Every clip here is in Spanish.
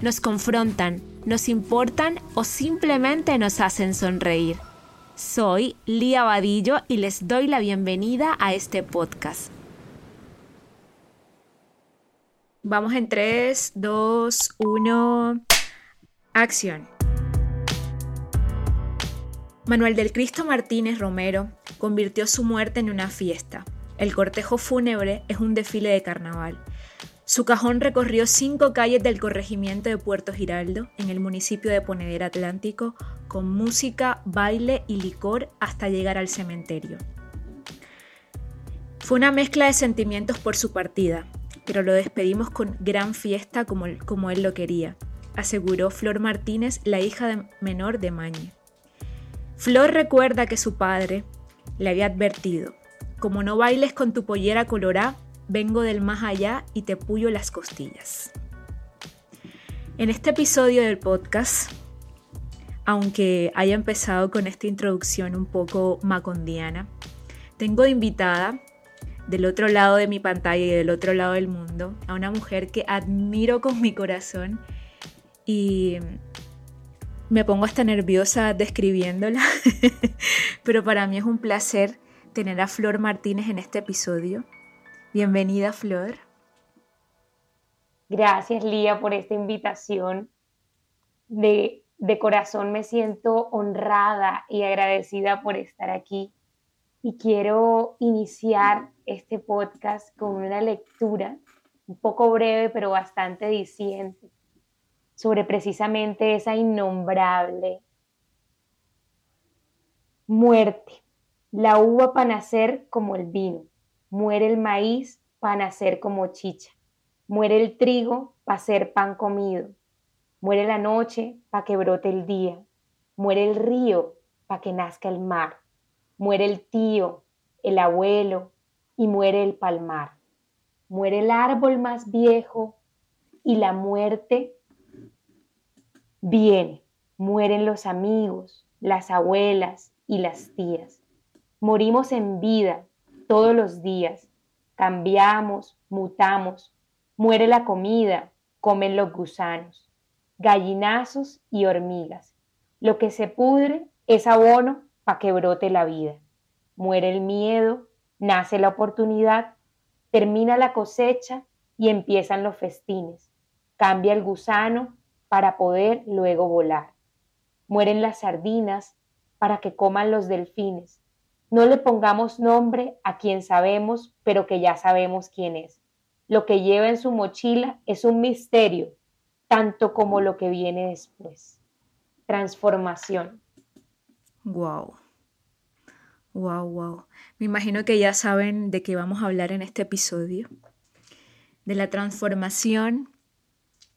nos confrontan, nos importan o simplemente nos hacen sonreír. Soy Lía Vadillo y les doy la bienvenida a este podcast. Vamos en 3, 2, 1, acción. Manuel del Cristo Martínez Romero convirtió su muerte en una fiesta. El cortejo fúnebre es un desfile de carnaval. Su cajón recorrió cinco calles del corregimiento de Puerto Giraldo, en el municipio de Ponedera Atlántico, con música, baile y licor hasta llegar al cementerio. Fue una mezcla de sentimientos por su partida, pero lo despedimos con gran fiesta como, como él lo quería, aseguró Flor Martínez, la hija menor de Mañe. Flor recuerda que su padre le había advertido, como no bailes con tu pollera colorá, vengo del más allá y te puyo las costillas. En este episodio del podcast, aunque haya empezado con esta introducción un poco macondiana, tengo invitada del otro lado de mi pantalla y del otro lado del mundo a una mujer que admiro con mi corazón y me pongo hasta nerviosa describiéndola, pero para mí es un placer tener a Flor Martínez en este episodio. Bienvenida, Flor. Gracias, Lía, por esta invitación. De, corazón me siento honrada y agradecida por estar aquí. Y quiero iniciar este podcast con una lectura un poco breve, pero bastante diciente, sobre precisamente esa innombrable muerte. La uva para nacer como el vino Muere el maíz para nacer como chicha. Muere el trigo para ser pan comido. Muere la noche para que brote el día. Muere el río para que nazca el mar. Muere el tío, el abuelo y muere el palmar. Muere el árbol más viejo y la muerte viene. Mueren los amigos, las abuelas y las tías. Morimos en vida todos los días. Cambiamos, mutamos, muere la comida, comen los gusanos, gallinazos y hormigas. Lo que se pudre es abono para que brote la vida. Muere el miedo, nace la oportunidad, termina la cosecha y empiezan los festines. Cambia el gusano para poder luego volar. Mueren las sardinas para que coman los delfines no le pongamos nombre a quien sabemos, pero que ya sabemos quién es. Lo que lleva en su mochila es un misterio, tanto como lo que viene después. Transformación. Wow. Wow, wow. Me imagino que ya saben de qué vamos a hablar en este episodio. De la transformación,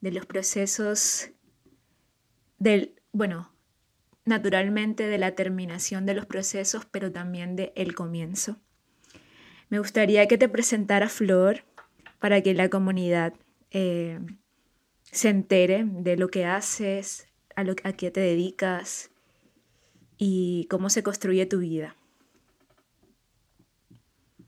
de los procesos del, bueno, naturalmente de la terminación de los procesos, pero también de el comienzo. Me gustaría que te presentara Flor para que la comunidad eh, se entere de lo que haces, a, lo, a qué te dedicas y cómo se construye tu vida.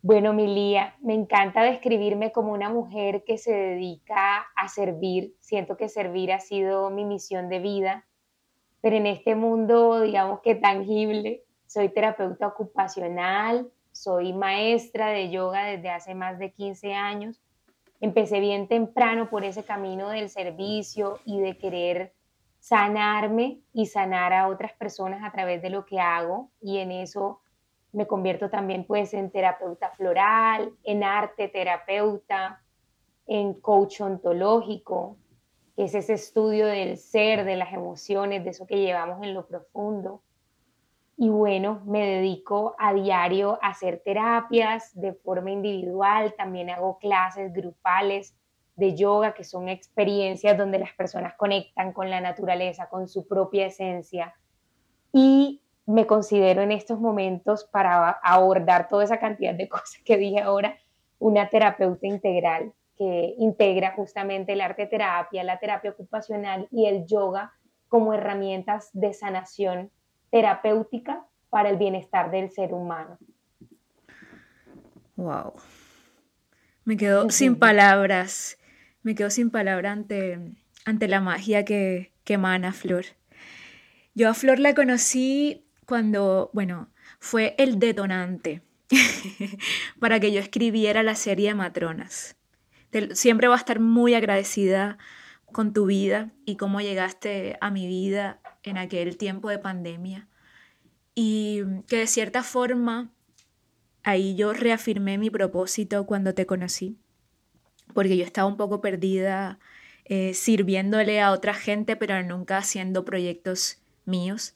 Bueno, Milía, me encanta describirme como una mujer que se dedica a servir. Siento que servir ha sido mi misión de vida pero en este mundo, digamos que tangible, soy terapeuta ocupacional, soy maestra de yoga desde hace más de 15 años. Empecé bien temprano por ese camino del servicio y de querer sanarme y sanar a otras personas a través de lo que hago y en eso me convierto también pues en terapeuta floral, en arte terapeuta, en coach ontológico, es ese estudio del ser, de las emociones, de eso que llevamos en lo profundo. Y bueno, me dedico a diario a hacer terapias de forma individual, también hago clases grupales de yoga, que son experiencias donde las personas conectan con la naturaleza, con su propia esencia. Y me considero en estos momentos, para abordar toda esa cantidad de cosas que dije ahora, una terapeuta integral que integra justamente el arte terapia, la terapia ocupacional y el yoga como herramientas de sanación terapéutica para el bienestar del ser humano. Wow. Me quedo sin palabras. Me quedo sin palabras ante, ante la magia que, que emana Flor. Yo a Flor la conocí cuando, bueno, fue el detonante para que yo escribiera la serie de Matronas. Siempre voy a estar muy agradecida con tu vida y cómo llegaste a mi vida en aquel tiempo de pandemia. Y que de cierta forma ahí yo reafirmé mi propósito cuando te conocí, porque yo estaba un poco perdida eh, sirviéndole a otra gente, pero nunca haciendo proyectos míos.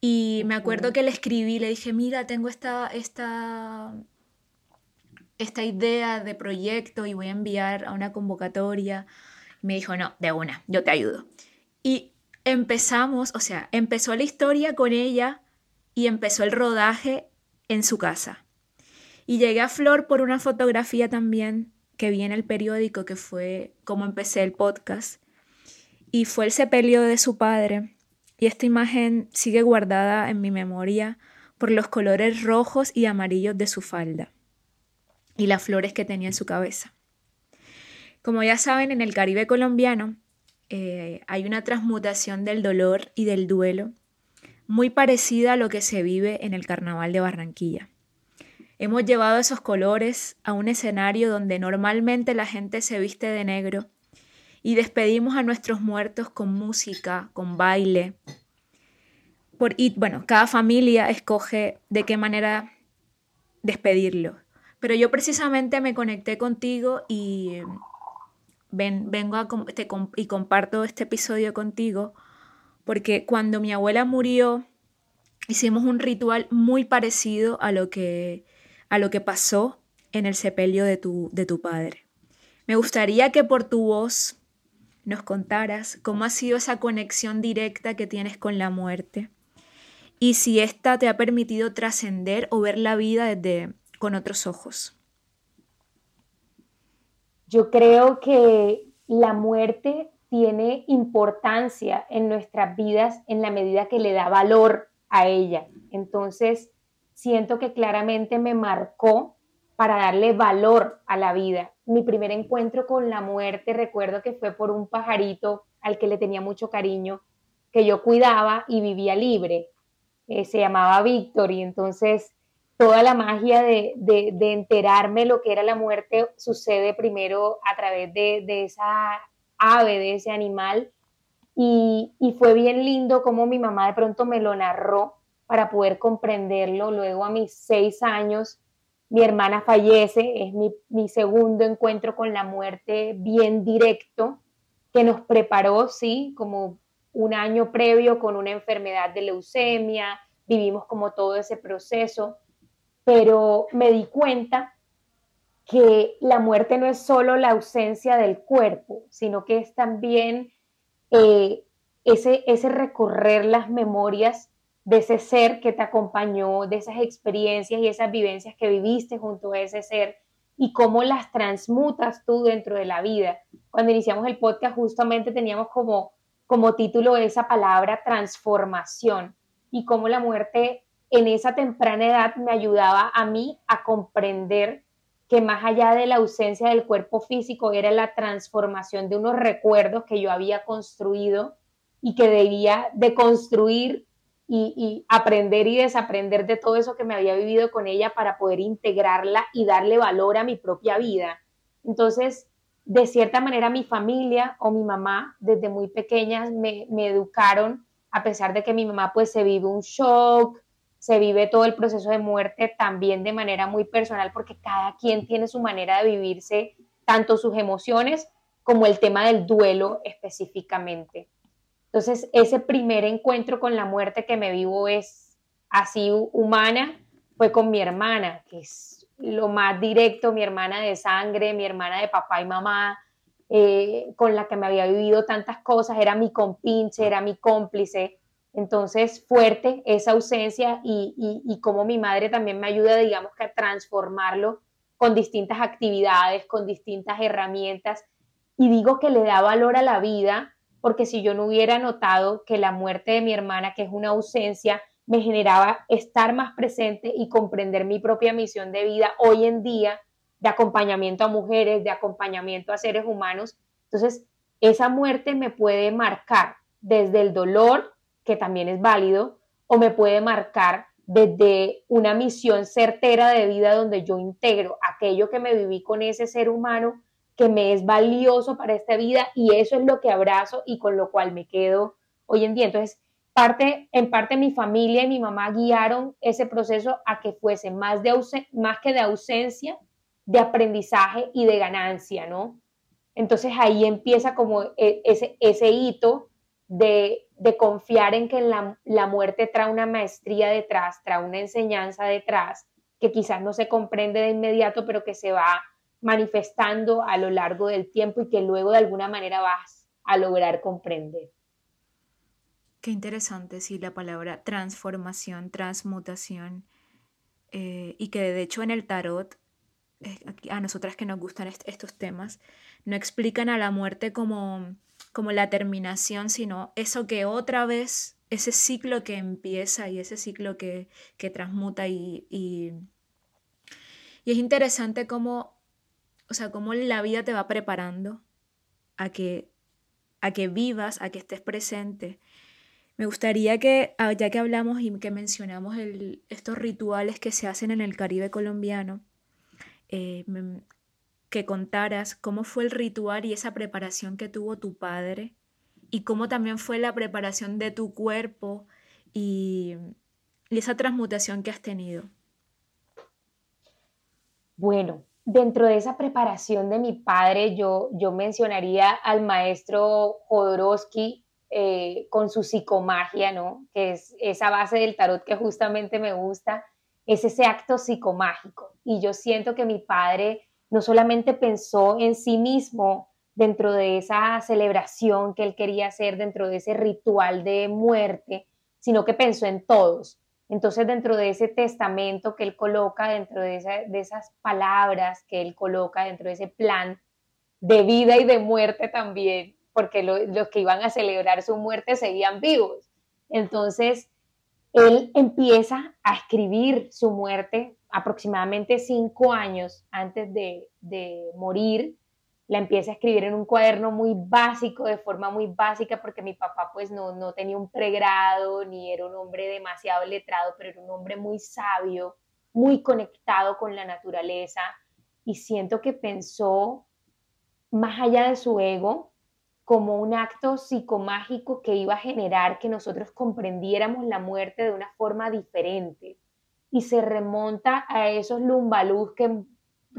Y me acuerdo que le escribí, le dije, mira, tengo esta, esta, esta idea de proyecto y voy a enviar a una convocatoria. Me dijo, no, de una, yo te ayudo. Y empezamos, o sea, empezó la historia con ella y empezó el rodaje en su casa. Y llegué a Flor por una fotografía también que vi en el periódico, que fue como empecé el podcast. Y fue el sepelio de su padre. Y esta imagen sigue guardada en mi memoria por los colores rojos y amarillos de su falda y las flores que tenía en su cabeza. Como ya saben, en el Caribe colombiano eh, hay una transmutación del dolor y del duelo muy parecida a lo que se vive en el Carnaval de Barranquilla. Hemos llevado esos colores a un escenario donde normalmente la gente se viste de negro y despedimos a nuestros muertos con música, con baile. Por, y bueno, cada familia escoge de qué manera despedirlo. Pero yo precisamente me conecté contigo y ven, vengo a, y comparto este episodio contigo porque cuando mi abuela murió hicimos un ritual muy parecido a lo que a lo que pasó en el sepelio de tu, de tu padre. Me gustaría que por tu voz nos contaras cómo ha sido esa conexión directa que tienes con la muerte y si ésta te ha permitido trascender o ver la vida desde con otros ojos. Yo creo que la muerte tiene importancia en nuestras vidas en la medida que le da valor a ella. Entonces, siento que claramente me marcó para darle valor a la vida. Mi primer encuentro con la muerte, recuerdo que fue por un pajarito al que le tenía mucho cariño, que yo cuidaba y vivía libre. Eh, se llamaba Víctor y entonces toda la magia de, de, enterarme lo que era la muerte sucede primero a través de, de esa ave, de ese animal. Y, y, fue bien lindo como mi mamá de pronto me lo narró para poder comprenderlo. Luego a mis seis años, mi hermana fallece, es mi, segundo encuentro con la muerte bien directo, que nos preparó, sí, como un año previo con una enfermedad de leucemia, vivimos como todo ese proceso, pero me di cuenta que la muerte no es solo la ausencia del cuerpo, sino que es también eh, ese, ese recorrer las memorias de ese ser que te acompañó, de esas experiencias y esas vivencias que viviste junto a ese ser y cómo las transmutas tú dentro de la vida. Cuando iniciamos el podcast justamente teníamos como, como título esa palabra transformación y cómo la muerte en esa temprana edad me ayudaba a mí a comprender que más allá de la ausencia del cuerpo físico era la transformación de unos recuerdos que yo había construido y que debía de construir y, aprender y desaprender de todo eso que me había vivido con ella para poder integrarla y darle valor a mi propia vida. Entonces, de cierta manera, mi familia o mi mamá, desde muy pequeñas, me, me educaron, a pesar de que mi mamá pues se vive un shock, se vive todo el proceso de muerte también de manera muy personal, porque cada quien tiene su manera de vivirse, tanto sus emociones como el tema del duelo específicamente. Entonces, ese primer encuentro con la muerte que me vivo es así humana, fue con mi hermana, que es lo más directo, mi hermana de sangre, mi hermana de papá y mamá, eh, con la que me había vivido tantas cosas, era mi compinche, era mi cómplice. Entonces, fuerte esa ausencia y, y, como mi madre también me ayuda, digamos a transformarlo con distintas actividades, con distintas herramientas. Y digo que le da valor a la vida, porque si yo no hubiera notado que la muerte de mi hermana, que es una ausencia, me generaba estar más presente y comprender mi propia misión de vida hoy en día, de acompañamiento a mujeres, de acompañamiento a seres humanos. Entonces, esa muerte me puede marcar desde el dolor, que también es válido, o me puede marcar desde una misión certera de vida donde yo integro aquello que me viví con ese ser humano que me es valioso para esta vida y eso es lo que abrazo y con lo cual me quedo hoy en día. Entonces, parte, en parte mi familia y mi mamá guiaron ese proceso a que fuese más, de más que de ausencia, de aprendizaje y de ganancia, ¿no? Entonces ahí empieza como e, ese, ese hito de, confiar en que la, la, muerte trae una maestría detrás, trae una enseñanza detrás, que quizás no se comprende de inmediato, pero que se va manifestando a lo largo del tiempo y que luego de alguna manera vas a lograr comprender. Qué interesante, sí, la palabra transformación, transmutación, eh, y que de hecho en el tarot a nosotras que nos gustan estos temas, no explican a la muerte como, como la terminación, sino eso que otra vez, ese ciclo que empieza y ese ciclo que, transmuta y, y, es interesante cómo, o sea, cómo la vida te va preparando a que, a que vivas, a que estés presente. Me gustaría que, ah, ya que hablamos y que mencionamos estos rituales que se hacen en el Caribe colombiano, eh, que contaras cómo fue el ritual y esa preparación que tuvo tu padre y cómo también fue la preparación de tu cuerpo y, esa transmutación que has tenido. Bueno, dentro de esa preparación de mi padre, yo, yo mencionaría al maestro Jodorowsky eh, con su psicomagia, ¿no? Que es esa base del tarot que justamente me gusta es ese acto psicomágico. Y yo siento que mi padre no solamente pensó en sí mismo dentro de esa celebración que él quería hacer, dentro de ese ritual de muerte, sino que pensó en todos. Entonces, dentro de ese testamento que él coloca, dentro de, esas palabras que él coloca, dentro de ese plan de vida y de muerte también, porque los que iban a celebrar su muerte seguían vivos. Entonces, él empieza a escribir su muerte aproximadamente cinco años antes de, morir. La empieza a escribir en un cuaderno muy básico, de forma muy básica, porque mi papá pues no, no tenía un pregrado, ni era un hombre demasiado letrado, pero era un hombre muy sabio, muy conectado con la naturaleza. Y siento que pensó más allá de su ego, como un acto psicomágico que iba a generar que nosotros comprendiéramos la muerte de una forma diferente. Y se remonta a esos lumbalús que,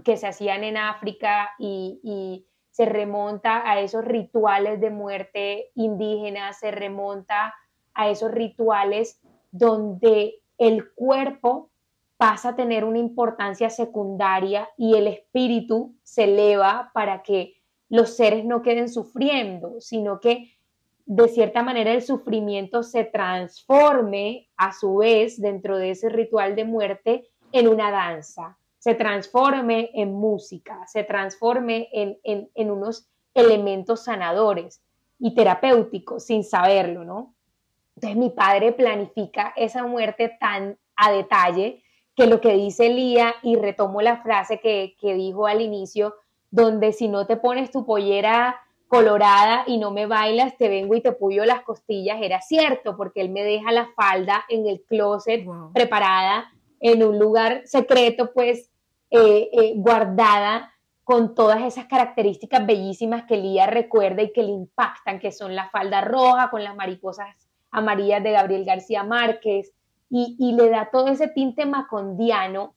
que se hacían en África y, y se remonta a esos rituales de muerte indígenas, se remonta a esos rituales donde el cuerpo pasa a tener una importancia secundaria y el espíritu se eleva para que los seres no queden sufriendo, sino que de cierta manera el sufrimiento se transforme a su vez dentro de ese ritual de muerte en una danza, se transforme en música, se transforme en, unos elementos sanadores y terapéuticos sin saberlo, ¿no? Entonces mi padre planifica esa muerte tan a detalle que lo que dice Lía, y retomo la frase que, que dijo al inicio, donde si no te pones tu pollera colorada y no me bailas, te vengo y te puyo las costillas, era cierto, porque él me deja la falda en el closet preparada en un lugar secreto, pues eh, eh, guardada con todas esas características bellísimas que Lía recuerda y que le impactan, que son la falda roja con las mariposas amarillas de Gabriel García Márquez, y, y le da todo ese tinte macondiano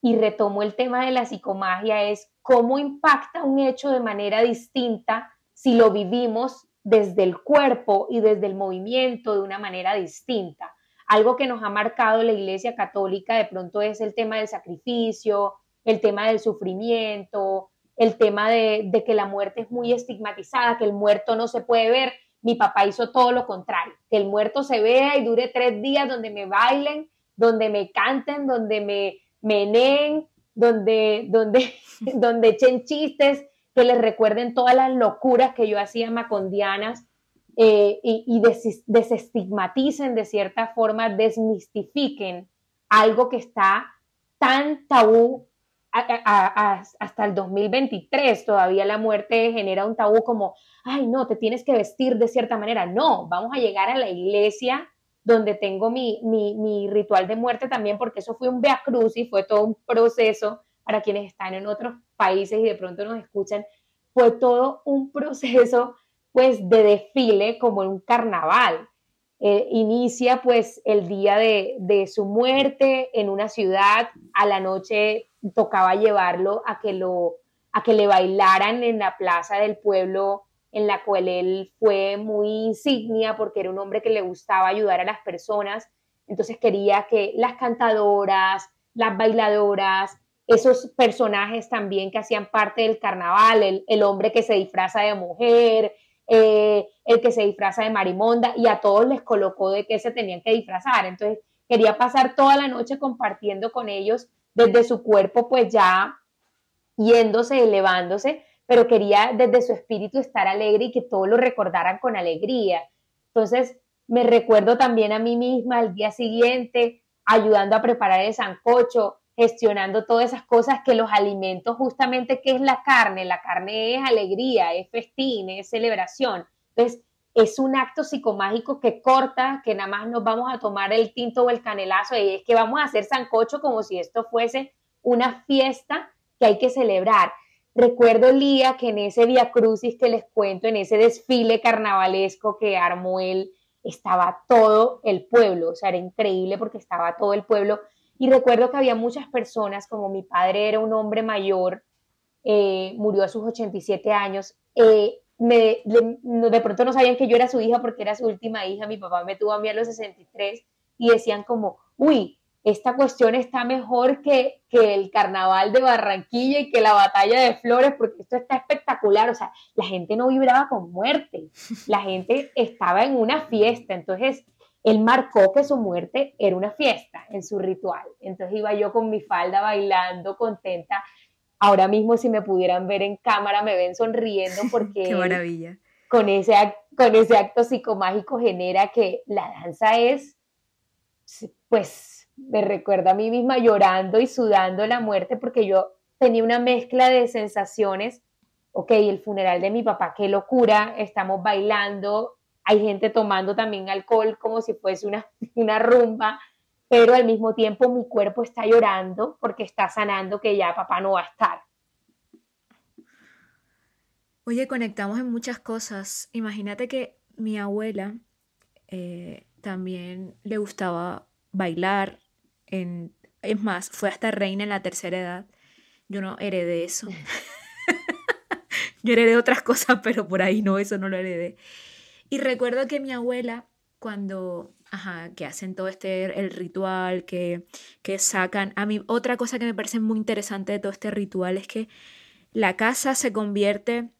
y retomo el tema de la psicomagia, es cómo impacta un hecho de manera distinta si lo vivimos desde el cuerpo y desde el movimiento de una manera distinta. Algo que nos ha marcado la Iglesia Católica de pronto es el tema del sacrificio, el tema del sufrimiento, el tema de, que la muerte es muy estigmatizada, que el muerto no se puede ver. Mi papá hizo todo lo contrario, que el muerto se vea y dure tres días donde me bailen, donde me canten, donde me meneen, donde, donde, donde echen chistes, que les recuerden todas las locuras que yo hacía macondianas eh, y, desestigmaticen de cierta forma, desmistifiquen algo que está tan tabú hasta el 2023 todavía la muerte genera un tabú como, ay, no, te tienes que vestir de cierta manera. No, vamos a llegar a la iglesia donde tengo mi, mi, ritual de muerte también, porque eso fue un Via Cruz y fue todo un proceso para quienes están en otros países y de pronto nos escuchan, fue todo un proceso pues de desfile como en un carnaval. Eh, inicia pues el día de, de, su muerte en una ciudad, a la noche tocaba llevarlo a que, lo, a que le bailaran en la plaza del pueblo en la cual él fue muy insignia porque era un hombre que le gustaba ayudar a las personas, entonces quería que las cantadoras, las bailadoras, esos personajes también que hacían parte del carnaval, el, hombre que se disfraza de mujer, eh, el que se disfraza de marimonda, y a todos les colocó de qué se tenían que disfrazar. Entonces quería pasar toda la noche compartiendo con ellos desde su cuerpo, pues ya yéndose, elevándose, pero quería desde su espíritu estar alegre y que todos lo recordaran con alegría. Entonces, me recuerdo también a mí misma al día siguiente, ayudando a preparar el sancocho, gestionando todas esas cosas que los alimentos, justamente, ¿qué es la carne? La carne es alegría, es festín, es celebración. Entonces, es un acto psicomágico que corta, que nada más nos vamos a tomar el tinto o el canelazo, y es que vamos a hacer sancocho como si esto fuese una fiesta que hay que celebrar. Recuerdo, Lía, que en ese Via Crucis que les cuento, en ese desfile carnavalesco que armó él, estaba todo el pueblo, o sea, era increíble porque estaba todo el pueblo. Y recuerdo que había muchas personas, como mi padre era un hombre mayor, eh, murió a sus 87 años, eh, me, de pronto no sabían que yo era su hija porque era su última hija, mi papá me tuvo a mí a los 63 y decían como, uy, esta cuestión está mejor que, que, el carnaval de Barranquilla y que la batalla de Flores, porque esto está espectacular. O sea, la gente no vibraba con muerte, la gente estaba en una fiesta. Entonces, él marcó que su muerte era una fiesta en su ritual. Entonces iba yo con mi falda bailando, contenta. Ahora mismo, si me pudieran ver en cámara, me ven sonriendo porque... Qué maravilla. Con ese, con ese acto psicomágico genera que la danza es, pues, me recuerda a mí misma llorando y sudando la muerte porque yo tenía una mezcla de sensaciones. Ok, el funeral de mi papá, qué locura, estamos bailando, hay gente tomando también alcohol como si fuese una, una rumba, pero al mismo tiempo mi cuerpo está llorando porque está sanando que ya papá no va a estar. Oye, conectamos en muchas cosas. Imagínate que mi abuela eh, también le gustaba bailar, es más, fue hasta reina en la tercera edad. Yo no heredé eso. Yo heredé otras cosas, pero por ahí no, eso no lo heredé. Y recuerdo que mi abuela, cuando, que hacen todo este, el ritual, que, que sacan, a mí otra cosa que me parece muy interesante de todo este ritual es que la casa se convierte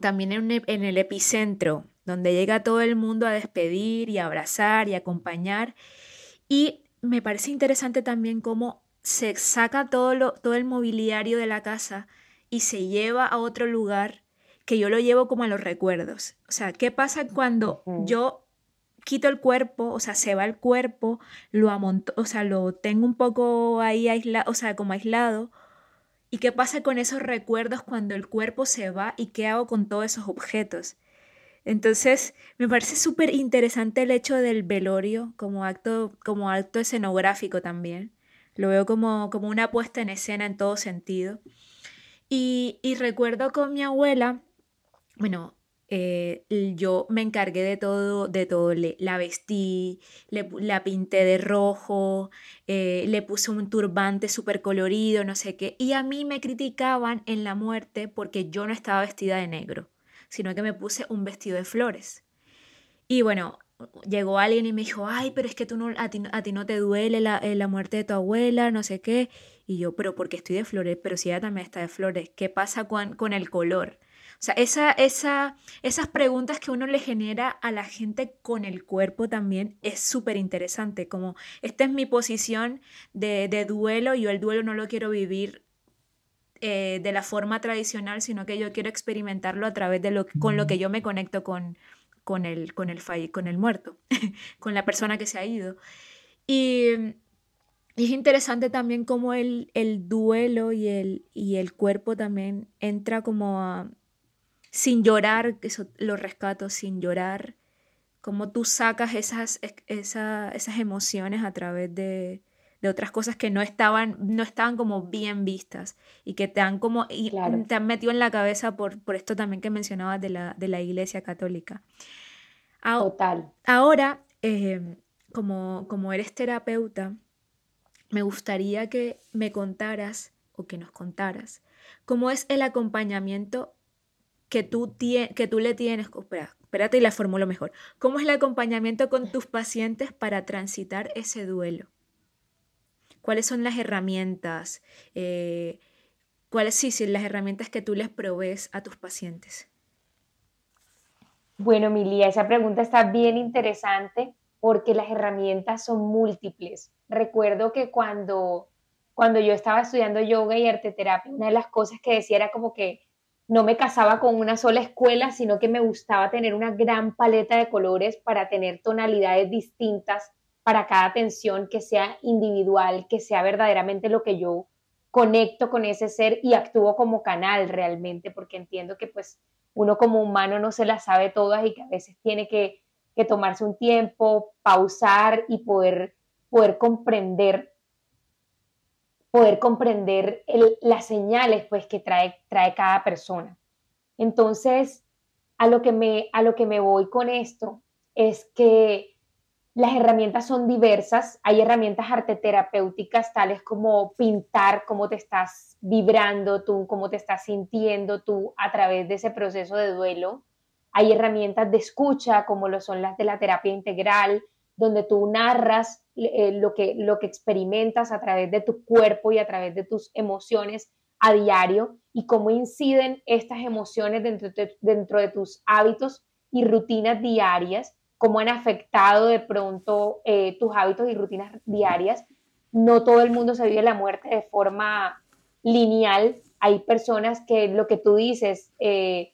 también en, en el epicentro, donde llega todo el mundo a despedir y abrazar y acompañar. Y me parece interesante también cómo se saca todo, lo, todo el mobiliario de la casa y se lleva a otro lugar que yo lo llevo como a los recuerdos. O sea, ¿qué pasa cuando yo quito el cuerpo, o sea, se va el cuerpo, lo amonto, o sea, lo tengo un poco ahí aislado, o sea, como aislado? ¿Y qué pasa con esos recuerdos cuando el cuerpo se va y qué hago con todos esos objetos? Entonces, me parece súper interesante el hecho del velorio como acto, como acto escenográfico también. Lo veo como, como una puesta en escena en todo sentido. Y, y recuerdo con mi abuela, bueno, eh, yo me encargué de todo, de todo, le, la vestí, le, la pinté de rojo, eh, le puse un turbante súper colorido, no sé qué, y a mí me criticaban en la muerte porque yo no estaba vestida de negro sino que me puse un vestido de flores. Y bueno, llegó alguien y me dijo, ay, pero es que tú no, a, ti, no te duele la, eh, la, muerte de tu abuela, no sé qué. Y yo, pero porque estoy de flores, pero si ella también está de flores, ¿qué pasa con, con el color? O sea, esa, esa, esas preguntas que uno le genera a la gente con el cuerpo también es súper interesante, como esta es mi posición de, de, duelo, yo el duelo no lo quiero vivir eh, de la forma tradicional, sino que yo quiero experimentarlo a través de lo con lo que yo me conecto con, con el, con el, con el muerto, con la persona que se ha ido. Y, es interesante también cómo el, el duelo y el, y el cuerpo también entra como a, sin llorar, eso lo rescato, sin llorar, cómo tú sacas esas, esas emociones a través de, de otras cosas que no estaban, no estaban como bien vistas y que te han como y te han metido en la cabeza por, por esto también que mencionabas de la, de la iglesia católica. Total. Ahora, eh, como, como eres terapeuta, me gustaría que me contaras o que nos contaras cómo es el acompañamiento que tú, que tú le tienes. Espera, espérate y la formulo mejor. ¿Cómo es el acompañamiento con tus pacientes para transitar ese duelo? ¿Cuáles son las herramientas? Eh, ¿Cuáles sí, sí, las herramientas que tú les provees a tus pacientes? Bueno, Milia, esa pregunta está bien interesante porque las herramientas son múltiples. Recuerdo que cuando, cuando yo estaba estudiando yoga y arte terapia, una de las cosas que decía era como que no me casaba con una sola escuela, sino que me gustaba tener una gran paleta de colores para tener tonalidades distintas para cada atención que sea individual, que sea verdaderamente lo que yo conecto con ese ser y actúo como canal realmente, porque entiendo que pues uno como humano no se las sabe todas y que a veces tiene que, tomarse un tiempo, pausar y poder, poder comprender poder comprender las señales pues que trae, trae cada persona. Entonces, a lo, que me, a lo que me voy con esto es que las herramientas son diversas. Hay herramientas arteterapéuticas tales como pintar cómo te estás vibrando tú, cómo te estás sintiendo tú a través de ese proceso de duelo. Hay herramientas de escucha como lo son las de la terapia integral, donde tú narras eh, lo, que, lo que experimentas a través de tu cuerpo y a través de tus emociones a diario y cómo inciden estas emociones dentro dentro de tus hábitos y rutinas diarias cómo han afectado de pronto eh, tus hábitos y rutinas diarias. No todo el mundo se vive la muerte de forma lineal. Hay personas que lo que tú dices, eh,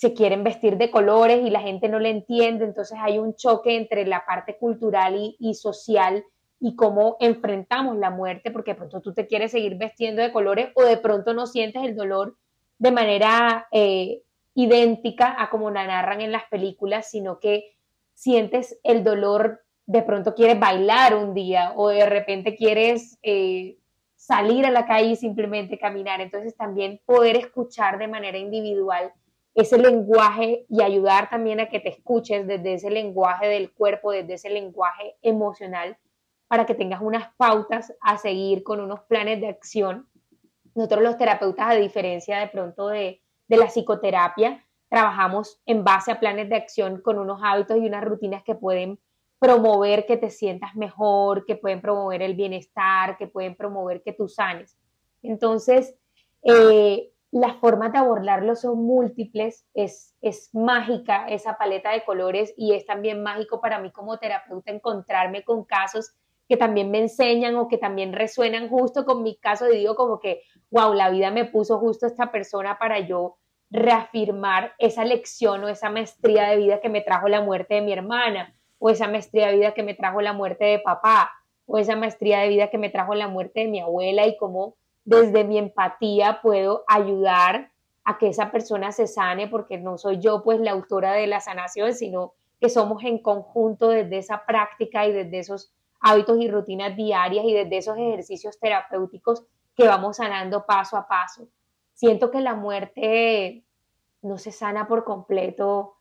se quieren vestir de colores y la gente no le entiende, entonces hay un choque entre la parte cultural y, social y cómo enfrentamos la muerte, porque de pronto tú te quieres seguir vestiendo de colores o de pronto no sientes el dolor de manera eh, idéntica a como la narran en las películas, sino que sientes el dolor, de pronto quieres bailar un día o de repente quieres eh, salir a la calle y simplemente caminar. Entonces también poder escuchar de manera individual ese lenguaje y ayudar también a que te escuches desde ese lenguaje del cuerpo, desde ese lenguaje emocional, para que tengas unas pautas a seguir con unos planes de acción. Nosotros los terapeutas, a diferencia de pronto de, de la psicoterapia, trabajamos en base a planes de acción con unos hábitos y unas rutinas que pueden promover que te sientas mejor, que pueden promover el bienestar, que pueden promover que tú sanes. Entonces, eh, las formas de abordarlo son múltiples, es, es mágica esa paleta de colores y es también mágico para mí como terapeuta encontrarme con casos que también me enseñan o que también resuenan justo con mi caso y digo como que, wow, la vida me puso justo esta persona para yo reafirmar esa lección o esa maestría de vida que me trajo la muerte de mi hermana, o esa maestría de vida que me trajo la muerte de papá, o esa maestría de vida que me trajo la muerte de mi abuela y cómo desde mi empatía puedo ayudar a que esa persona se sane, porque no soy yo pues la autora de la sanación, sino que somos en conjunto desde esa práctica y desde esos hábitos y rutinas diarias y desde esos ejercicios terapéuticos que vamos sanando paso a paso siento que la muerte no se sana por completo,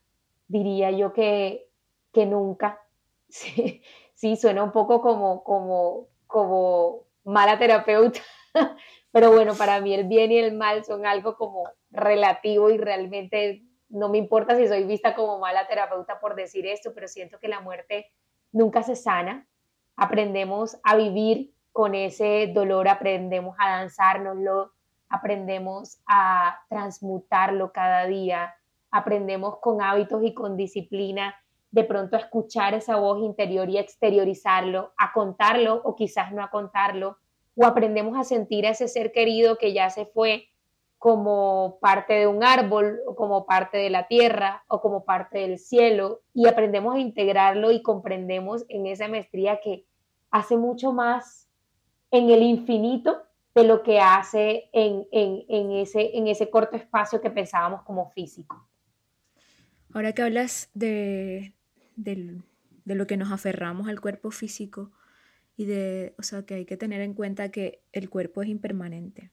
diría yo que, que nunca. Sí, suena un poco como, como, como mala terapeuta, pero bueno, para mí el bien y el mal son algo como relativo y realmente no me importa si soy vista como mala terapeuta por decir esto, pero siento que la muerte nunca se sana. Aprendemos a vivir con ese dolor, aprendemos a danzárnoslo, aprendemos a transmutarlo cada día, aprendemos con hábitos y con disciplina de pronto a escuchar esa voz interior y a exteriorizarlo, a contarlo o quizás no a contarlo, o aprendemos a sentir a ese ser querido que ya se fue como parte de un árbol o como parte de la tierra o como parte del cielo y aprendemos a integrarlo y comprendemos en esa maestría que hace mucho más en el infinito de lo que hace en, ese, en ese corto espacio que pensábamos como físico. Ahora que hablas de, de lo que nos aferramos al cuerpo físico y de, o sea, que hay que tener en cuenta que el cuerpo es impermanente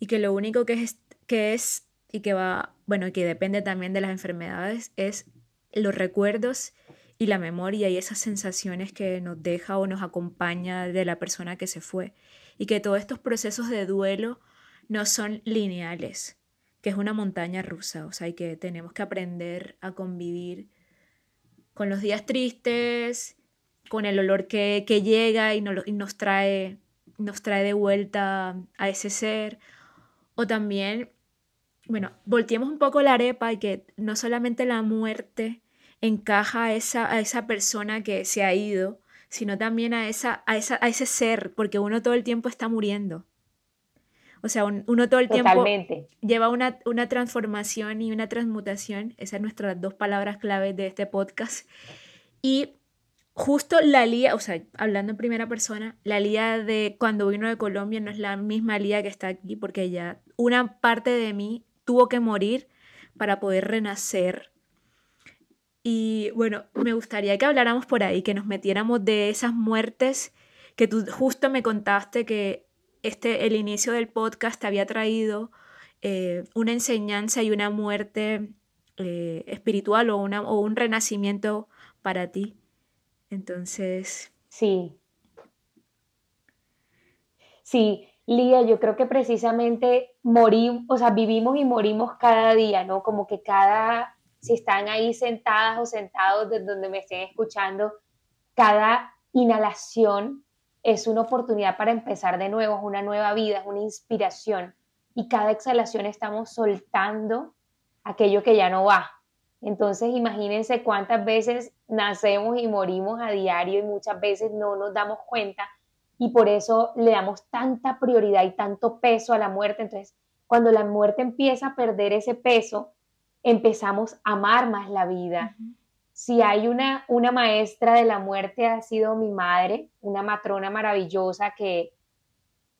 y que lo único que es, que es y que va, bueno, que depende también de las enfermedades es los recuerdos y la memoria y esas sensaciones que nos deja o nos acompaña de la persona que se fue y que todos estos procesos de duelo no son lineales, que es una montaña rusa, o sea, y que tenemos que aprender a convivir con los días tristes, con el olor que, llega y, nos, trae, nos trae de vuelta a ese ser, o también, bueno, volteemos un poco la arepa y que no solamente la muerte encaja a esa, a esa persona que se ha ido, sino también a, esa, a, esa, a ese ser, porque uno todo el tiempo está muriendo. O sea, uno todo el tiempo lleva una, una, transformación y una transmutación. Esas son nuestras dos palabras claves de este podcast. Y justo la lía, o sea, hablando en primera persona, la lía de cuando vino de Colombia no es la misma lía que está aquí, porque ya una parte de mí tuvo que morir para poder renacer. Y bueno, me gustaría que habláramos por ahí, que nos metiéramos de esas muertes que tú justo me contaste que este, el inicio del podcast había traído eh, una enseñanza y una muerte eh, espiritual o, una, o un renacimiento para ti. Entonces... Sí. Sí, Lía, yo creo que precisamente morimos, o sea, vivimos y morimos cada día, ¿no? Como que cada, si están ahí sentadas o sentados desde donde me estén escuchando, cada inhalación es una oportunidad para empezar de nuevo, es una nueva vida, es una inspiración. Y cada exhalación estamos soltando aquello que ya no va. Entonces imagínense cuántas veces nacemos y morimos a diario y muchas veces no nos damos cuenta y por eso le damos tanta prioridad y tanto peso a la muerte. Entonces, cuando la muerte empieza a perder ese peso, empezamos a amar más la vida si hay una, una maestra de la muerte ha sido mi madre, una matrona maravillosa que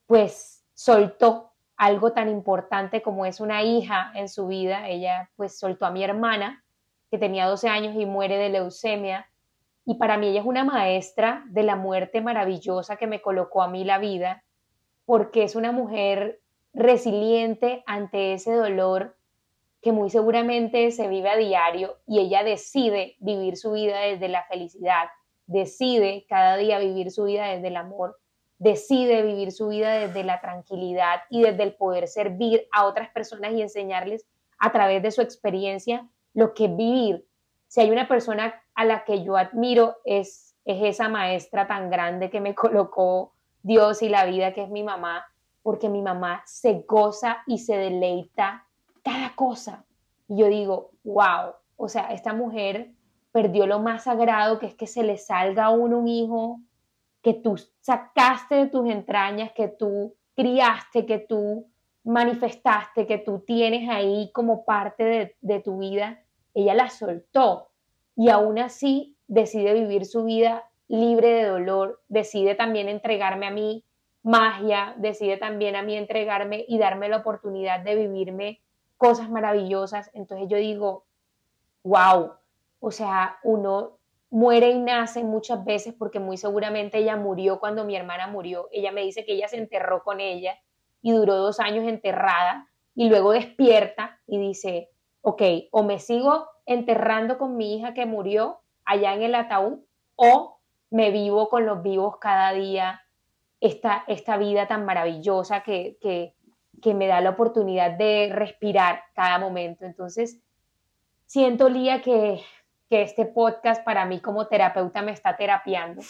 pues soltó algo tan importante como es una hija en su vida. Ella pues soltó a mi hermana que tenía 12 años y muere de leucemia. Y para mí ella es una maestra de la muerte maravillosa que me colocó a mí la vida, porque es una mujer resiliente ante ese dolor que muy seguramente se vive a diario y ella decide vivir su vida desde la felicidad, decide cada día vivir su vida desde el amor, decide vivir su vida desde la tranquilidad y desde el poder servir a otras personas y enseñarles a través de su experiencia lo que es vivir. Si hay una persona a la que yo admiro es, es esa maestra tan grande que me colocó Dios y la vida, que es mi mamá, porque mi mamá se goza y se deleita cada cosa. Y yo digo, wow, o sea, esta mujer perdió lo más sagrado, que es que se le salga a uno un hijo que tú sacaste de tus entrañas, que tú criaste, que tú manifestaste, que tú tienes ahí como parte de, tu vida, ella la soltó y aún así decide vivir su vida libre de dolor, decide también entregarme a mí magia, decide también a mí entregarme y darme la oportunidad de vivirme cosas maravillosas. Entonces yo digo, wow, o sea, uno muere y nace muchas veces porque muy seguramente ella murió cuando mi hermana murió. Ella me dice que ella se enterró con ella y duró dos años enterrada y luego despierta y dice, ok, o me sigo enterrando con mi hija que murió allá en el ataúd o me vivo con los vivos cada día esta, esta vida tan maravillosa que, que, que me da la oportunidad de respirar cada momento. Entonces, siento, Lía, que, que este podcast para mí como terapeuta me está terapiando.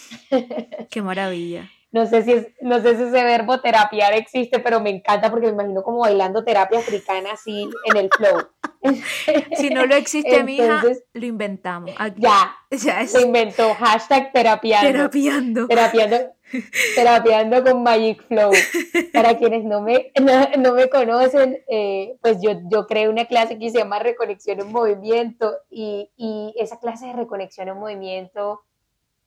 Qué maravilla. No sé, si no sé si ese verbo terapiar existe, pero me encanta porque me imagino como bailando terapia africana así en el flow. si no lo existe, mija, lo inventamos. Ya, ya se inventó. Hashtag terapiando. Terapiando. Terapiando, terapiando con Magic Flow. Para quienes no me, no, me conocen, eh, pues yo, yo creé una clase que se llama Reconexión en Movimiento y, y esa clase de reconexión en movimiento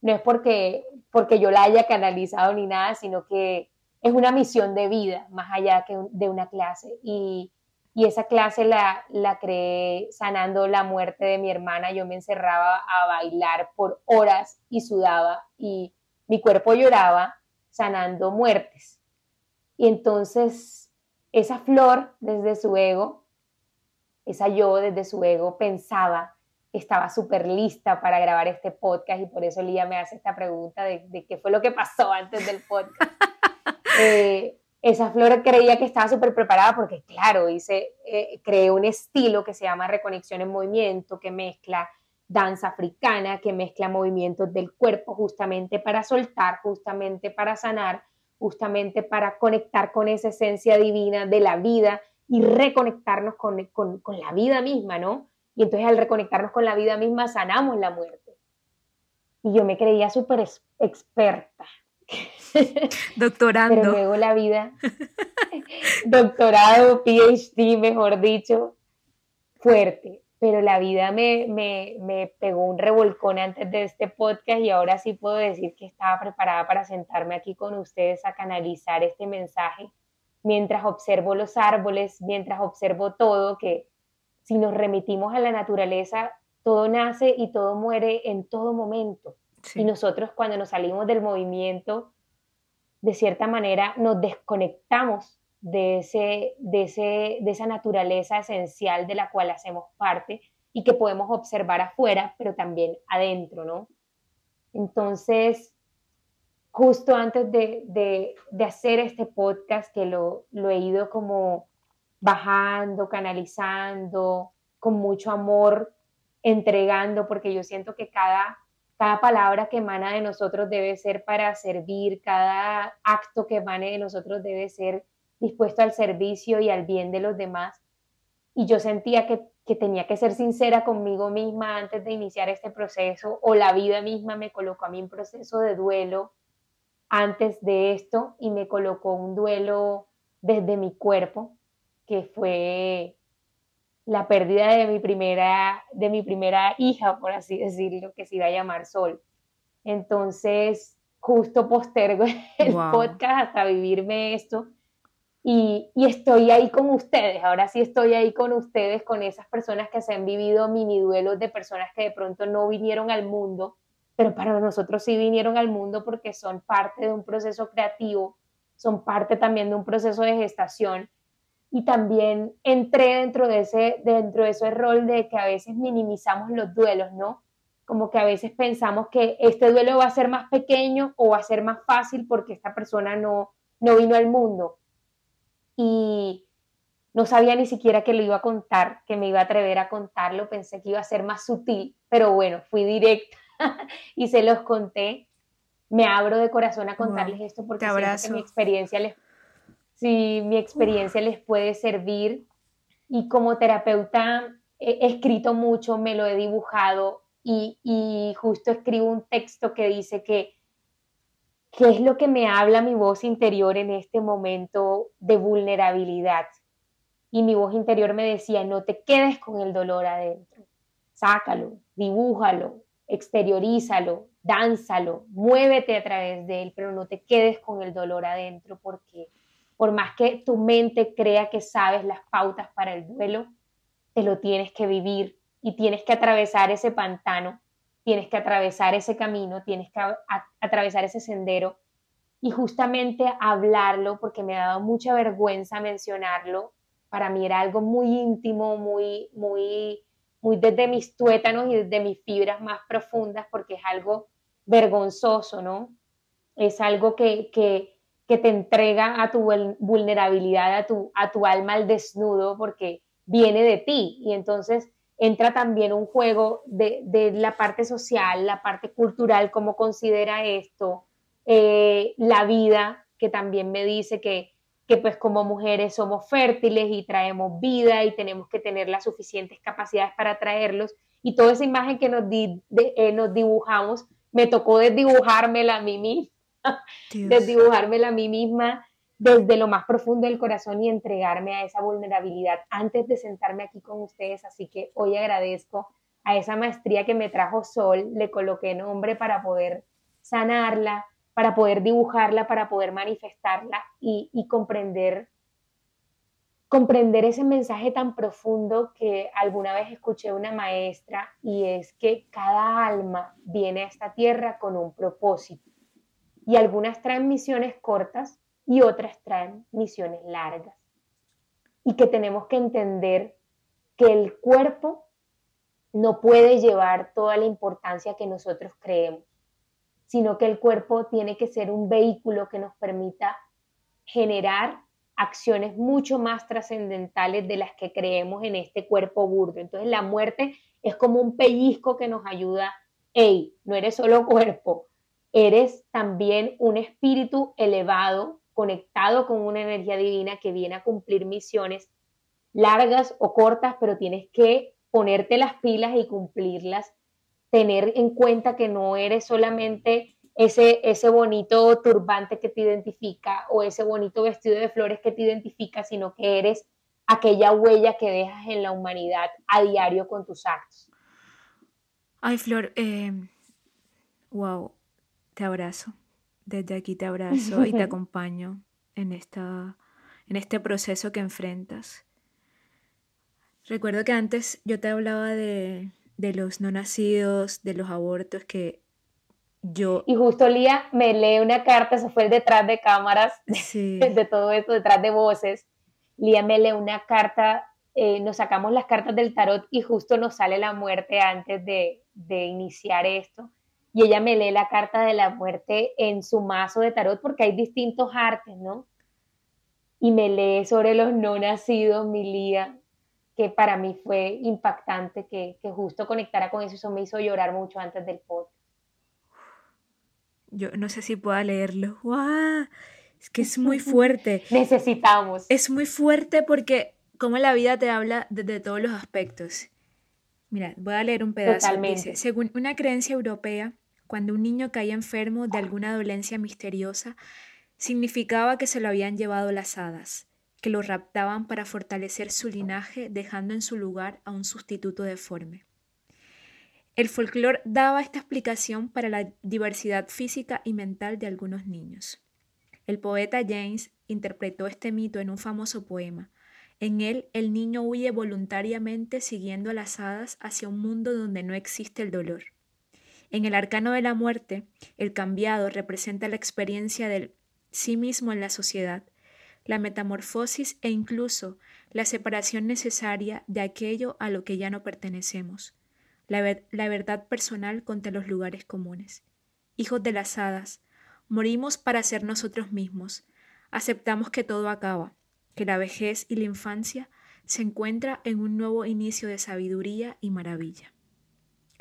no es porque, porque yo la haya canalizado ni nada, sino que es una misión de vida, más allá que de una clase. Y, esa clase la, la creé sanando la muerte de mi hermana. Yo me encerraba a bailar por horas y sudaba y mi cuerpo lloraba sanando muertes. Y entonces esa flor desde su ego, esa yo desde su ego pensaba estaba súper lista para grabar este podcast y por eso Lía me hace esta pregunta de, qué fue lo que pasó antes del podcast. Eh, esa flor creía que estaba súper preparada porque, claro, hice, eh, creé un estilo que se llama Reconexión en Movimiento, que mezcla danza africana, que mezcla movimientos del cuerpo justamente para soltar, justamente para sanar, justamente para conectar con esa esencia divina de la vida y reconectarnos con, con, con la vida misma, ¿no? Y entonces al reconectarnos con la vida misma sanamos la muerte. Y yo me creía súper experta. Doctorando. Pero luego la vida, doctorado, PhD, mejor dicho, fuerte. Pero la vida me, me, me pegó un revolcón antes de este podcast y ahora sí puedo decir que estaba preparada para sentarme aquí con ustedes a canalizar este mensaje mientras observo los árboles, mientras observo todo, que si nos remitimos a la naturaleza, todo nace y todo muere en todo momento. Y nosotros cuando nos salimos del movimiento, de cierta manera nos desconectamos de, ese, de, ese, de esa naturaleza esencial de la cual hacemos parte y que podemos observar afuera, pero también adentro, ¿no? Entonces, justo antes de, de, de hacer este podcast, que lo, lo he ido como bajando, canalizando, con mucho amor, entregando, porque yo siento que cada, cada palabra que emana de nosotros debe ser para servir, cada acto que emane de nosotros debe ser dispuesto al servicio y al bien de los demás. Y yo sentía que, que tenía que ser sincera conmigo misma antes de iniciar este proceso, o la vida misma me colocó a mí un proceso de duelo antes de esto y me colocó un duelo desde mi cuerpo, que fue la pérdida de mi primera, de mi primera hija, por así decirlo, que se iba a llamar Sol. Entonces, justo postergo el podcast hasta vivirme esto. Y, y, estoy ahí con ustedes, ahora sí estoy ahí con ustedes, con esas personas que se han vivido mini duelos de personas que de pronto no vinieron al mundo, pero para nosotros sí vinieron al mundo porque son parte de un proceso creativo, son parte también de un proceso de gestación y también entré dentro de ese, dentro de ese rol de que a veces minimizamos los duelos, ¿no? Como que a veces pensamos que este duelo va a ser más pequeño o va a ser más fácil porque esta persona no, no vino al mundo. Y no sabía ni siquiera que lo iba a contar, que me iba a atrever a contarlo, pensé que iba a ser más sutil, pero bueno, fui directa y se los conté. Me abro de corazón a contarles esto porque que mi experiencia les si mi experiencia les puede servir. Y como terapeuta he escrito mucho, me lo he dibujado y, justo escribo un texto que dice que qué es lo que me habla mi voz interior en este momento de vulnerabilidad. Y mi voz interior me decía, no te quedes con el dolor adentro, sácalo, dibújalo, exteriorízalo, dánzalo, muévete a través de él, pero no te quedes con el dolor adentro porque por más que tu mente crea que sabes las pautas para el duelo, te lo tienes que vivir y tienes que atravesar ese pantano, tienes que atravesar ese camino, tienes que atravesar ese sendero y justamente hablarlo, porque me ha dado mucha vergüenza mencionarlo, para mí era algo muy íntimo, muy, muy, muy desde mis tuétanos y desde mis fibras más profundas, porque es algo vergonzoso, ¿no? Es algo que, que, que te entrega a tu vulnerabilidad, a tu, a tu alma al desnudo, porque viene de ti. Y entonces entra también un juego de, la parte social, la parte cultural, cómo considera esto, eh, la vida, que también me dice que, que pues como mujeres somos fértiles y traemos vida y tenemos que tener las suficientes capacidades para traerlos. Y toda esa imagen que nos, eh, nos dibujamos, me tocó desdibujármela a mí misma, desdibujármela a mí misma desde lo más profundo del corazón y entregarme a esa vulnerabilidad antes de sentarme aquí con ustedes. Así que hoy agradezco a esa maestría que me trajo Sol, le coloqué nombre para poder sanarla, para poder dibujarla, para poder manifestarla y, y comprender comprender ese mensaje tan profundo que alguna vez escuché una maestra y es que cada alma viene a esta tierra con un propósito y algunas traen misiones cortas y otras traen misiones largas. Y que tenemos que entender que el cuerpo no puede llevar toda la importancia que nosotros creemos, sino que el cuerpo tiene que ser un vehículo que nos permita generar acciones mucho más trascendentales de las que creemos en este cuerpo burdo. Entonces la muerte es como un pellizco que nos ayuda, hey, no eres solo cuerpo, eres también un espíritu elevado conectado con una energía divina que viene a cumplir misiones largas o cortas, pero tienes que ponerte las pilas y cumplirlas, tener en cuenta que no eres solamente ese, ese bonito turbante que te identifica o ese bonito vestido de flores que te identifica, sino que eres aquella huella que dejas en la humanidad a diario con tus actos. Ay, Flor, wow, eh, te abrazo. Desde aquí te abrazo y te acompaño en, esta, en este proceso que enfrentas. Recuerdo que antes yo te hablaba de, los no nacidos, de los abortos, que yo... Y justo Lía me lee una carta, se fue el detrás de cámaras, de todo esto, detrás de voces. Lía me lee una carta, eh, nos sacamos las cartas del tarot y justo nos sale la muerte antes de, de iniciar esto y ella me lee la carta de la muerte en su mazo de tarot porque hay distintos artes, ¿no? Y me lee sobre los no nacidos, mi Lía, que para mí fue impactante que, justo conectara con eso, eso me hizo llorar mucho antes del podcast. Yo no sé si pueda leerlo. Es que es muy fuerte. Necesitamos. Es muy fuerte porque como la vida te habla desde todos los aspectos. Mira, voy a leer un pedazo. Dice, según una creencia europea, cuando un niño caía enfermo de alguna dolencia misteriosa, significaba que se lo habían llevado las hadas, que lo raptaban para fortalecer su linaje dejando en su lugar a un sustituto deforme. El folclore daba esta explicación para la diversidad física y mental de algunos niños. El poeta James interpretó este mito en un famoso poema. En él, el niño huye voluntariamente siguiendo a las hadas hacia un mundo donde no existe el dolor. En el arcano de la muerte, el cambiado representa la experiencia del sí mismo en la sociedad, la metamorfosis e incluso la separación necesaria de aquello a lo que ya no pertenecemos, la, la verdad personal contra los lugares comunes. Hijos de las hadas, morimos para ser nosotros mismos, aceptamos que todo acaba, que la vejez y la infancia se encuentra en un nuevo inicio de sabiduría y maravilla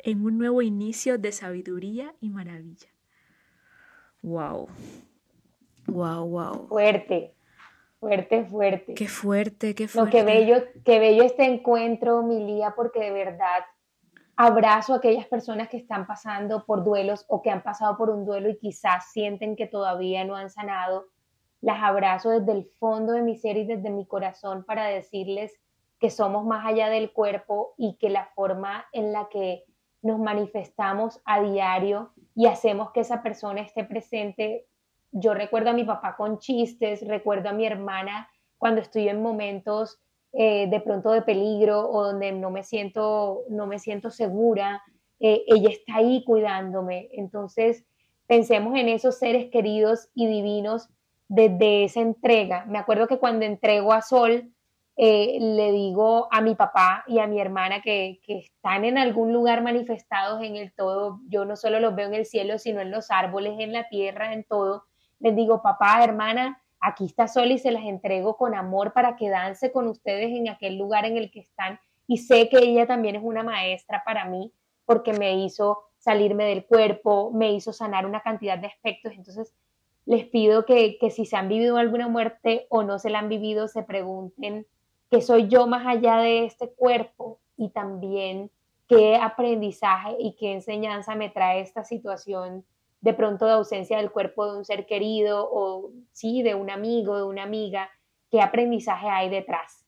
en un nuevo inicio de sabiduría y maravilla. Wow. Wow, wow. Fuerte. Fuerte, fuerte. Qué fuerte, qué fuerte. No, qué bello, qué bello este encuentro, Milía, porque de verdad abrazo a aquellas personas que están pasando por duelos o que han pasado por un duelo y quizás sienten que todavía no han sanado. Las abrazo desde el fondo de mi ser y desde mi corazón para decirles que somos más allá del cuerpo y que la forma en la que nos manifestamos a diario y hacemos que esa persona esté presente. Yo recuerdo a mi papá con chistes, recuerdo a mi hermana cuando estoy en momentos eh, de pronto de peligro o donde no me siento, no me siento segura, eh, ella está ahí cuidándome. Entonces, pensemos en esos seres queridos y divinos desde esa entrega. Me acuerdo que cuando entrego a Sol, eh, le digo a mi papá y a mi hermana que, que, están en algún lugar manifestados en el todo, yo no solo los veo en el cielo, sino en los árboles, en la tierra, en todo, les digo, papá, hermana, aquí está Sol y se las entrego con amor para que dance con ustedes en aquel lugar en el que están. Y sé que ella también es una maestra para mí porque me hizo salirme del cuerpo, me hizo sanar una cantidad de aspectos. Entonces, les pido que, que si se han vivido alguna muerte o no se la han vivido, se pregunten qué soy yo más allá de este cuerpo y también qué aprendizaje y qué enseñanza me trae esta situación de pronto de ausencia del cuerpo de un ser querido o sí, de un amigo, de una amiga, qué aprendizaje hay detrás.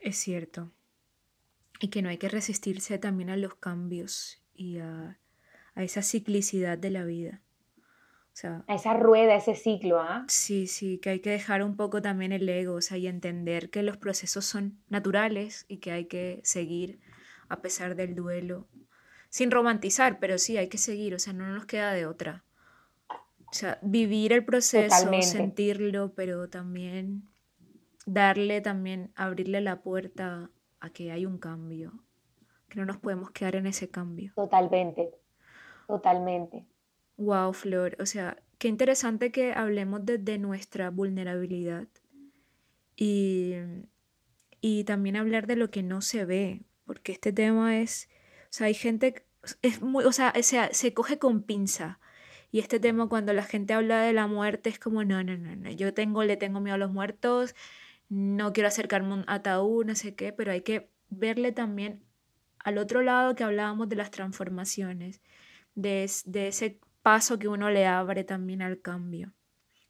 Es cierto. Y que no hay que resistirse también a los cambios y a, esa ciclicidad de la vida. Sea, a esa rueda, ese ciclo, ¿ah? Sí, sí, que hay que dejar un poco también el ego, o sea, y entender que los procesos son naturales y que hay que seguir a pesar del duelo sin romantizar, pero sí, hay que seguir, o sea, no nos queda de otra. O sea, vivir el proceso, sentirlo, pero también darle también, abrirle la puerta a que hay un cambio, que no nos podemos quedar en ese cambio. Totalmente, totalmente. Wow, Flor, o sea, qué interesante que hablemos desde nuestra vulnerabilidad y, y también hablar de lo que no se ve, porque este tema es o sea, hay gente, es muy, o sea, se, se coge con pinza. Y este tema cuando la gente habla de la muerte es como, no, no, no, no, yo tengo, le tengo miedo a los muertos, no quiero acercarme a un ataúd, no sé qué, pero hay que verle también al otro lado que hablábamos de las transformaciones, de, de ese paso que uno le abre también al cambio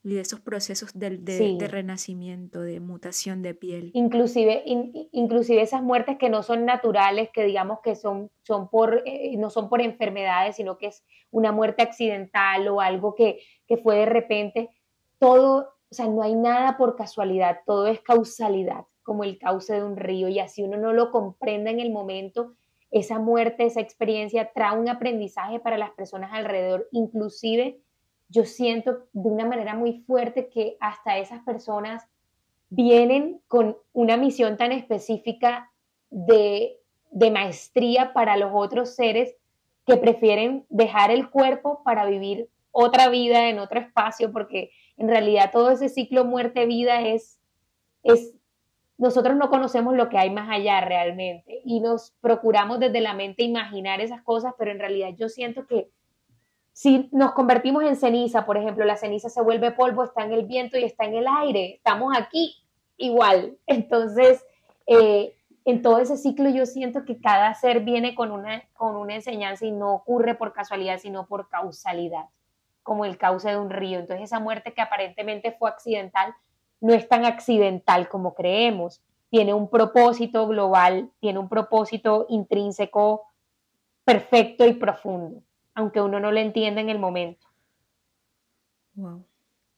y de esos procesos de, de, renacimiento, de mutación de piel. Inclusive, inclusive esas muertes que no son naturales, que digamos que son, son por, eh, no son por enfermedades, sino que es una muerte accidental o algo que, que fue de repente, todo, o sea, no hay nada por casualidad, todo es causalidad, como el cauce de un río, y así uno no lo comprenda en el momento, esa muerte, esa experiencia trae un aprendizaje para las personas alrededor, inclusive yo siento de una manera muy fuerte que hasta esas personas vienen con una misión tan específica de, maestría para los otros seres que prefieren dejar el cuerpo para vivir otra vida en otro espacio, porque en realidad todo ese ciclo muerte-vida es, es, nosotros no conocemos lo que hay más allá realmente y nos procuramos desde la mente imaginar esas cosas, pero en realidad yo siento que si nos convertimos en ceniza, por ejemplo, la ceniza se vuelve polvo, está en el viento y está en el aire, estamos aquí igual. Entonces, eh, en todo ese ciclo yo siento que cada ser viene con una, con una enseñanza y no ocurre por casualidad, sino por causalidad, como el cauce de un río. Entonces, esa muerte que aparentemente fue accidental no es tan accidental como creemos. Tiene un propósito global, tiene un propósito intrínseco perfecto y profundo aunque uno no lo entienda en el momento. Wow.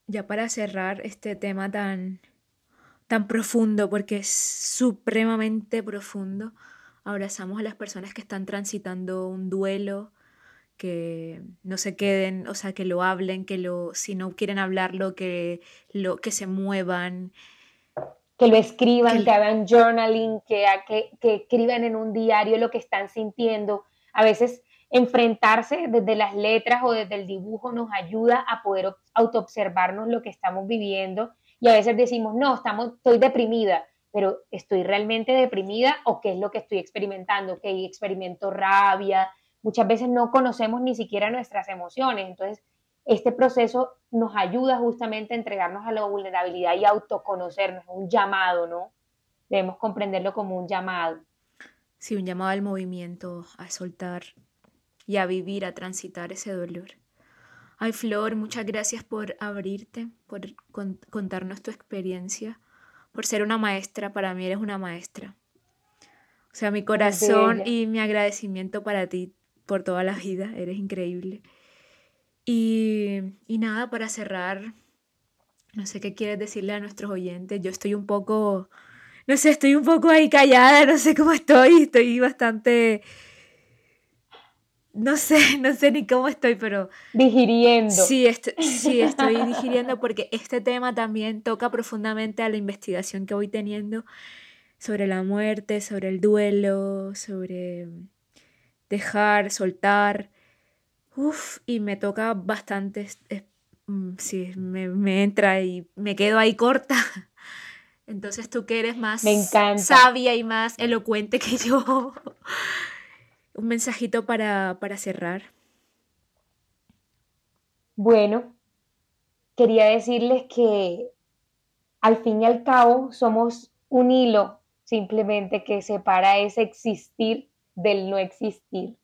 Ya para cerrar este tema tan, tan profundo, porque es supremamente profundo, abrazamos a las personas que están transitando un duelo, que no se queden, o sea, que lo hablen, que lo, si no quieren hablarlo, que, lo, que se muevan. Que lo escriban, que, que hagan journaling, que, que, que escriban en un diario lo que están sintiendo. A veces enfrentarse desde las letras o desde el dibujo nos ayuda a poder autoobservarnos lo que estamos viviendo y a veces decimos, no, estamos, estoy deprimida, pero ¿estoy realmente deprimida o qué es lo que estoy experimentando? Que experimento rabia, muchas veces no conocemos ni siquiera nuestras emociones, entonces este proceso nos ayuda justamente a entregarnos a la vulnerabilidad y autoconocernos, un llamado, ¿no? Debemos comprenderlo como un llamado. Sí, un llamado al movimiento, a soltar y a vivir, a transitar ese dolor. Ay, Flor, muchas gracias por abrirte, por contarnos tu experiencia, por ser una maestra. Para mí eres una maestra. O sea, mi corazón y mi agradecimiento para ti por toda la vida. Eres increíble. Y, y nada, para cerrar, no sé qué quieres decirle a nuestros oyentes. Yo estoy un poco, no sé, estoy un poco ahí callada, no sé cómo estoy. Estoy bastante no sé, no sé ni cómo estoy, pero... Digiriendo. Sí, sí, estoy digiriendo porque este tema también toca profundamente a la investigación que voy teniendo sobre la muerte, sobre el duelo, sobre dejar, soltar. Uf, y me toca bastante, mm, sí, me, me entra y me quedo ahí corta. Entonces tú que eres más sabia y más elocuente que yo. Un mensajito para, para cerrar. Bueno, quería decirles que al fin y al cabo somos un hilo simplemente que separa ese existir del no existir.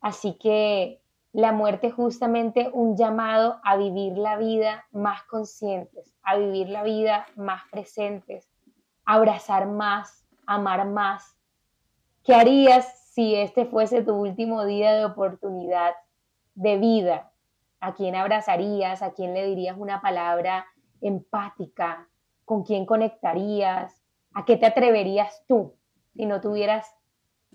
Así que la muerte es justamente un llamado a vivir la vida más conscientes, a vivir la vida más presentes, abrazar más, amar más. ¿Qué harías si este fuese tu último día de oportunidad de vida? ¿A quién abrazarías? ¿A quién le dirías una palabra empática? ¿Con quién conectarías? ¿A qué te atreverías tú si no tuvieras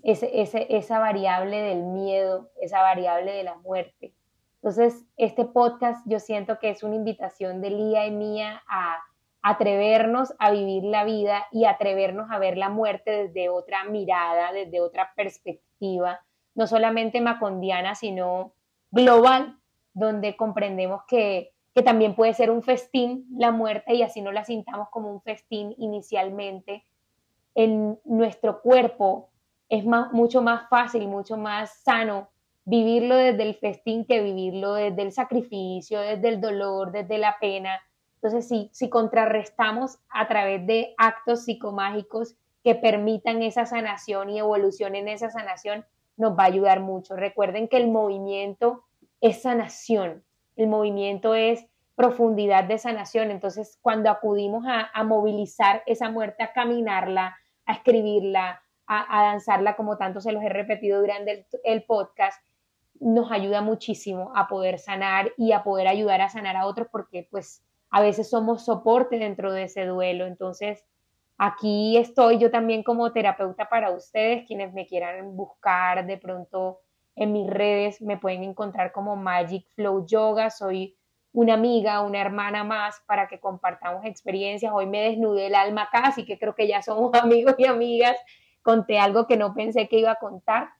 esa variable del miedo, esa variable de la muerte. Entonces, este podcast yo siento que es una invitación de Lía y mía a atrevernos a vivir la vida y atrevernos a ver la muerte desde otra mirada, desde otra perspectiva, no solamente macondiana, sino global, donde comprendemos que, que también puede ser un festín la muerte y así no la sintamos como un festín inicialmente. En nuestro cuerpo es mucho más fácil, mucho más sano vivirlo desde el festín que vivirlo desde el sacrificio, desde el dolor, desde la pena. Entonces, si, si contrarrestamos a través de actos psicomágicos que permitan esa sanación y evolución en esa sanación, nos va a ayudar mucho. Recuerden que el movimiento es sanación, el movimiento es profundidad de sanación. Entonces, cuando acudimos a, a movilizar esa muerte, a caminarla, a escribirla, a, danzarla, como tanto se los he repetido durante el, podcast, nos ayuda muchísimo a poder sanar y a poder ayudar a sanar a otros porque pues a veces somos soporte dentro de ese duelo. Entonces, aquí estoy yo también como terapeuta para ustedes, quienes me quieran buscar de pronto en mis redes, me pueden encontrar como Magic Flow Yoga, soy una amiga, una hermana más para que compartamos experiencias. Hoy me desnudé el alma acá, así que creo que ya somos amigos y amigas conté algo que no pensé que iba a contar.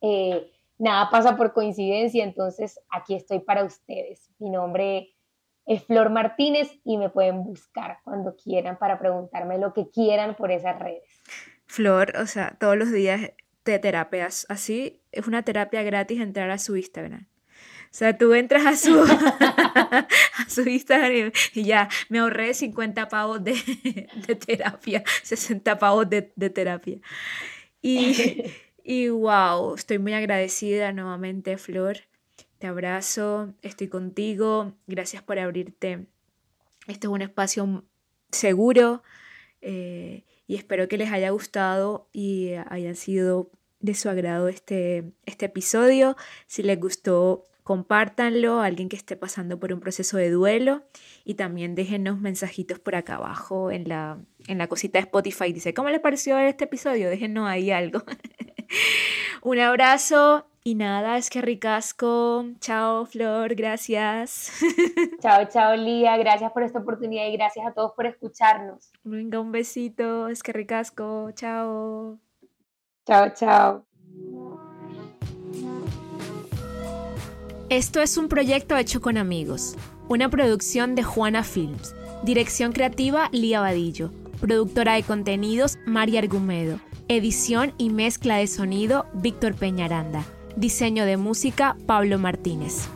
Eh, nada pasa por coincidencia, entonces aquí estoy para ustedes. Mi nombre es Flor Martínez y me pueden buscar cuando quieran para preguntarme lo que quieran por esas redes. Flor, o sea, todos los días te terapias así, es una terapia gratis entrar a su Instagram. O sea, tú entras a su, a su Instagram y, ya, me ahorré 50 pavos de, de terapia, 60 pavos de, de terapia. Y, y wow, estoy muy agradecida nuevamente, Flor. Te abrazo, estoy contigo. Gracias por abrirte. Este es un espacio seguro eh, y espero que les haya gustado y hayan sido de su agrado este, este episodio. Si les gustó, compártanlo a alguien que esté pasando por un proceso de duelo y también déjenos mensajitos por acá abajo en la, en la cosita de Spotify. Dice, ¿cómo les pareció este episodio? Déjenos ahí algo. un abrazo y nada, es que ricasco. Chao, Flor, gracias. chao, chao, Lía. Gracias por esta oportunidad y gracias a todos por escucharnos. Venga, un besito. Es que ricasco. Chao. Chao, chao. Esto es un proyecto hecho con amigos, una producción de Juana Films, dirección creativa Lía Vadillo, productora de contenidos María Argumedo, edición y mezcla de sonido Víctor Peñaranda, diseño de música Pablo Martínez.